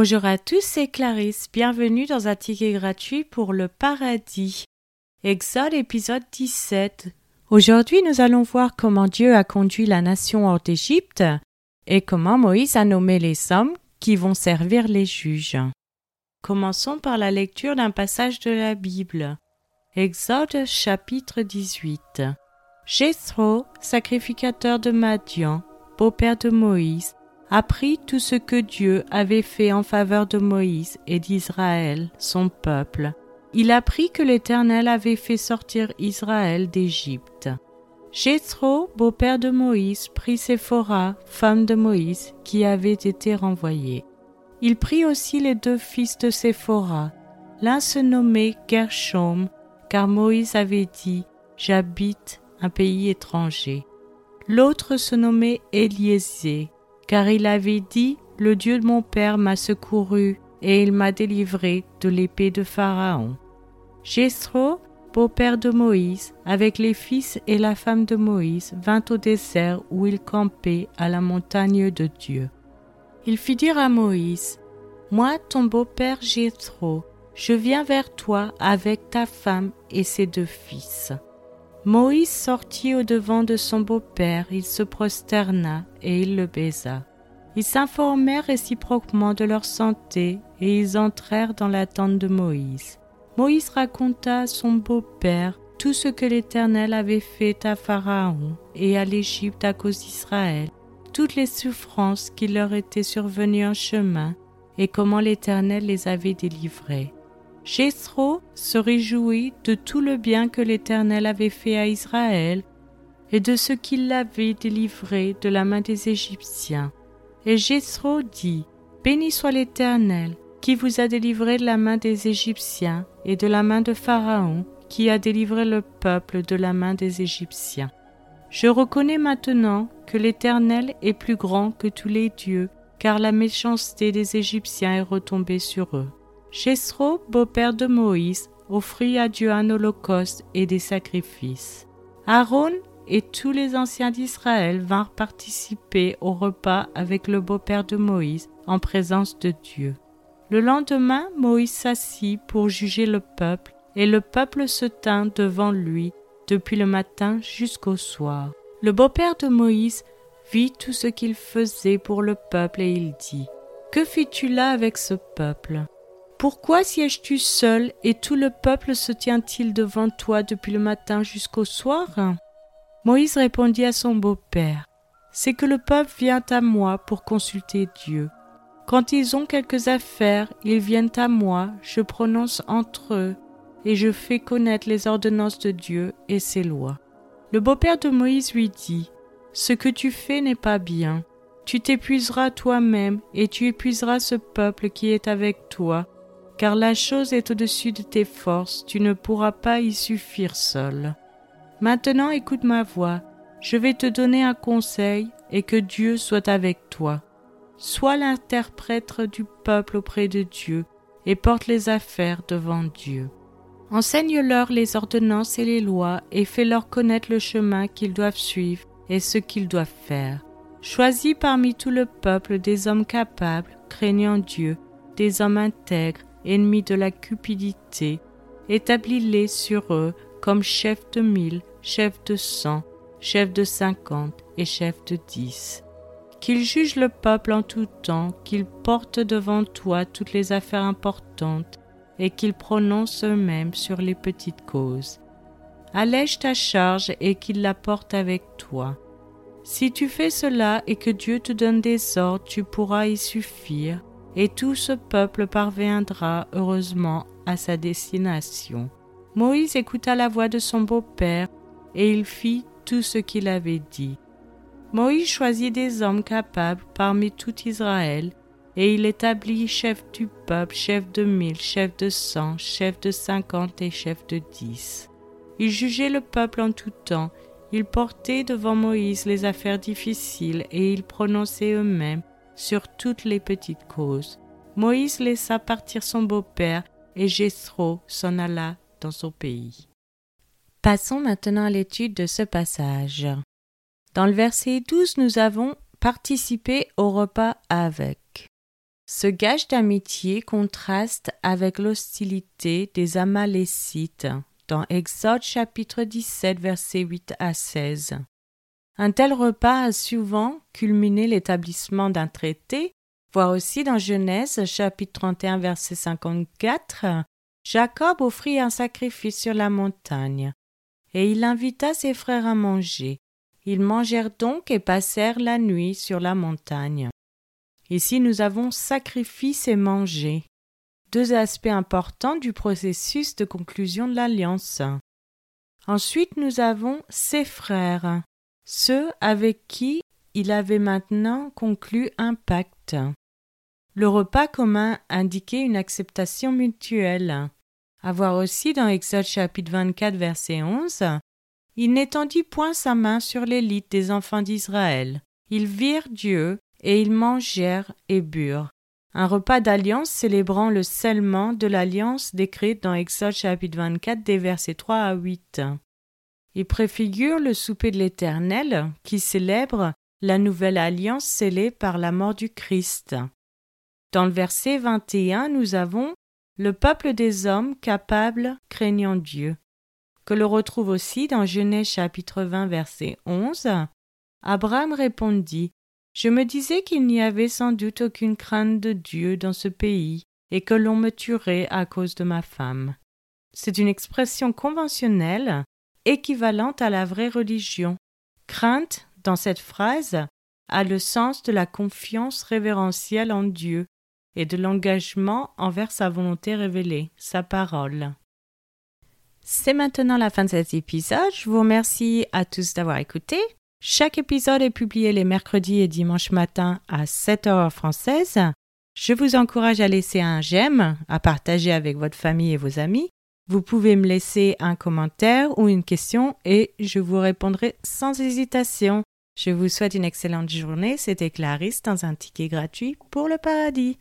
Bonjour à tous, c'est Clarisse. Bienvenue dans un ticket gratuit pour le paradis. Exode épisode 17. Aujourd'hui, nous allons voir comment Dieu a conduit la nation hors d'Égypte et comment Moïse a nommé les hommes qui vont servir les juges. Commençons par la lecture d'un passage de la Bible. Exode chapitre 18. Jéthro, sacrificateur de Madian, beau-père de Moïse, apprit tout ce que Dieu avait fait en faveur de Moïse et d'Israël, son peuple. Il apprit que l'Éternel avait fait sortir Israël d'Égypte. Jéthro, beau-père de Moïse, prit Séphora, femme de Moïse, qui avait été renvoyée. Il prit aussi les deux fils de Séphora. L'un se nommait Gershom, car Moïse avait dit J'habite un pays étranger. L'autre se nommait Éliésée, car il avait dit Le Dieu de mon père m'a secouru et il m'a délivré de l'épée de Pharaon. Jéthro, beau-père de Moïse, avec les fils et la femme de Moïse, vint au désert où il campait à la montagne de Dieu. Il fit dire à Moïse Moi, ton beau-père Jéthro, je viens vers toi avec ta femme et ses deux fils. Moïse sortit au-devant de son beau-père, il se prosterna et il le baisa. Ils s'informèrent réciproquement de leur santé et ils entrèrent dans la tente de Moïse. Moïse raconta à son beau-père tout ce que l'Éternel avait fait à Pharaon et à l'Égypte à cause d'Israël, toutes les souffrances qui leur étaient survenues en chemin et comment l'Éternel les avait délivrés. Jéthro se réjouit de tout le bien que l'Éternel avait fait à Israël et de ce qu'il l'avait délivré de la main des Égyptiens. Et Jéthro dit Béni soit l'Éternel qui vous a délivré de la main des Égyptiens et de la main de Pharaon qui a délivré le peuple de la main des Égyptiens. Je reconnais maintenant que l'Éternel est plus grand que tous les dieux, car la méchanceté des Égyptiens est retombée sur eux. Jéthro, beau-père de Moïse, offrit à Dieu un holocauste et des sacrifices. Aaron et tous les anciens d'Israël vinrent participer au repas avec le beau-père de Moïse en présence de Dieu. Le lendemain, Moïse s'assit pour juger le peuple, et le peuple se tint devant lui depuis le matin jusqu'au soir. Le beau-père de Moïse vit tout ce qu'il faisait pour le peuple et il dit Que fis-tu là avec ce peuple? Pourquoi sièges-tu seul et tout le peuple se tient-il devant toi depuis le matin jusqu'au soir? Moïse répondit à son beau-père C'est que le peuple vient à moi pour consulter Dieu. Quand ils ont quelques affaires, ils viennent à moi, je prononce entre eux, et je fais connaître les ordonnances de Dieu et ses lois. Le beau-père de Moïse lui dit Ce que tu fais n'est pas bien. Tu t'épuiseras toi-même et tu épuiseras ce peuple qui est avec toi car la chose est au-dessus de tes forces, tu ne pourras pas y suffire seul. Maintenant écoute ma voix, je vais te donner un conseil, et que Dieu soit avec toi. Sois l'interprète du peuple auprès de Dieu, et porte les affaires devant Dieu. Enseigne-leur les ordonnances et les lois, et fais-leur connaître le chemin qu'ils doivent suivre et ce qu'ils doivent faire. Choisis parmi tout le peuple des hommes capables, craignant Dieu, des hommes intègres, ennemis de la cupidité, établis-les sur eux comme chefs de mille, chefs de cent, chefs de cinquante et chefs de dix. Qu'ils jugent le peuple en tout temps, qu'ils portent devant toi toutes les affaires importantes, et qu'ils prononcent eux-mêmes sur les petites causes. Allège ta charge et qu'ils la portent avec toi. Si tu fais cela et que Dieu te donne des ordres, tu pourras y suffire, et tout ce peuple parviendra heureusement à sa destination. Moïse écouta la voix de son beau-père, et il fit tout ce qu'il avait dit. Moïse choisit des hommes capables parmi tout Israël, et il établit chef du peuple, chef de mille, chef de cent, chef de cinquante et chef de dix. Il jugeait le peuple en tout temps, il portait devant Moïse les affaires difficiles, et ils prononçaient eux-mêmes sur toutes les petites causes. Moïse laissa partir son beau-père et Jéthro s'en alla dans son pays. Passons maintenant à l'étude de ce passage. Dans le verset 12, nous avons participé au repas avec. Ce gage d'amitié contraste avec l'hostilité des Amalécites dans Exode chapitre 17 versets 8 à 16. Un tel repas a souvent culminé l'établissement d'un traité, voire aussi dans Genèse chapitre 31 verset 54, Jacob offrit un sacrifice sur la montagne, et il invita ses frères à manger. Ils mangèrent donc et passèrent la nuit sur la montagne. Ici nous avons sacrifice et manger, deux aspects importants du processus de conclusion de l'alliance. Ensuite nous avons ses frères, ceux avec qui il avait maintenant conclu un pacte. Le repas commun indiquait une acceptation mutuelle. À voir aussi dans Exode chapitre 24 verset 11, il n'étendit point sa main sur l'élite des enfants d'Israël. Ils virent Dieu et ils mangèrent et burent. Un repas d'alliance célébrant le scellement de l'alliance décrite dans Exode chapitre 24 des versets 3 à 8. Il préfigure le souper de l'Éternel qui célèbre la nouvelle alliance scellée par la mort du Christ. Dans le verset 21, nous avons le peuple des hommes capables craignant Dieu, que l'on retrouve aussi dans Genèse chapitre 20 verset 11. Abraham répondit je me disais qu'il n'y avait sans doute aucune crainte de Dieu dans ce pays, et que l'on me tuerait à cause de ma femme. C'est une expression conventionnelle, équivalente à la vraie religion. Crainte, dans cette phrase, a le sens de la confiance révérentielle en Dieu et de l'engagement envers sa volonté révélée, sa parole. C'est maintenant la fin de cet épisode. Je vous remercie à tous d'avoir écouté. Chaque épisode est publié les mercredis et dimanches matin à 7 heures française. Je vous encourage à laisser un j'aime, à partager avec votre famille et vos amis. Vous pouvez me laisser un commentaire ou une question et je vous répondrai sans hésitation. Je vous souhaite une excellente journée. C'était Clarisse dans un ticket gratuit pour le paradis.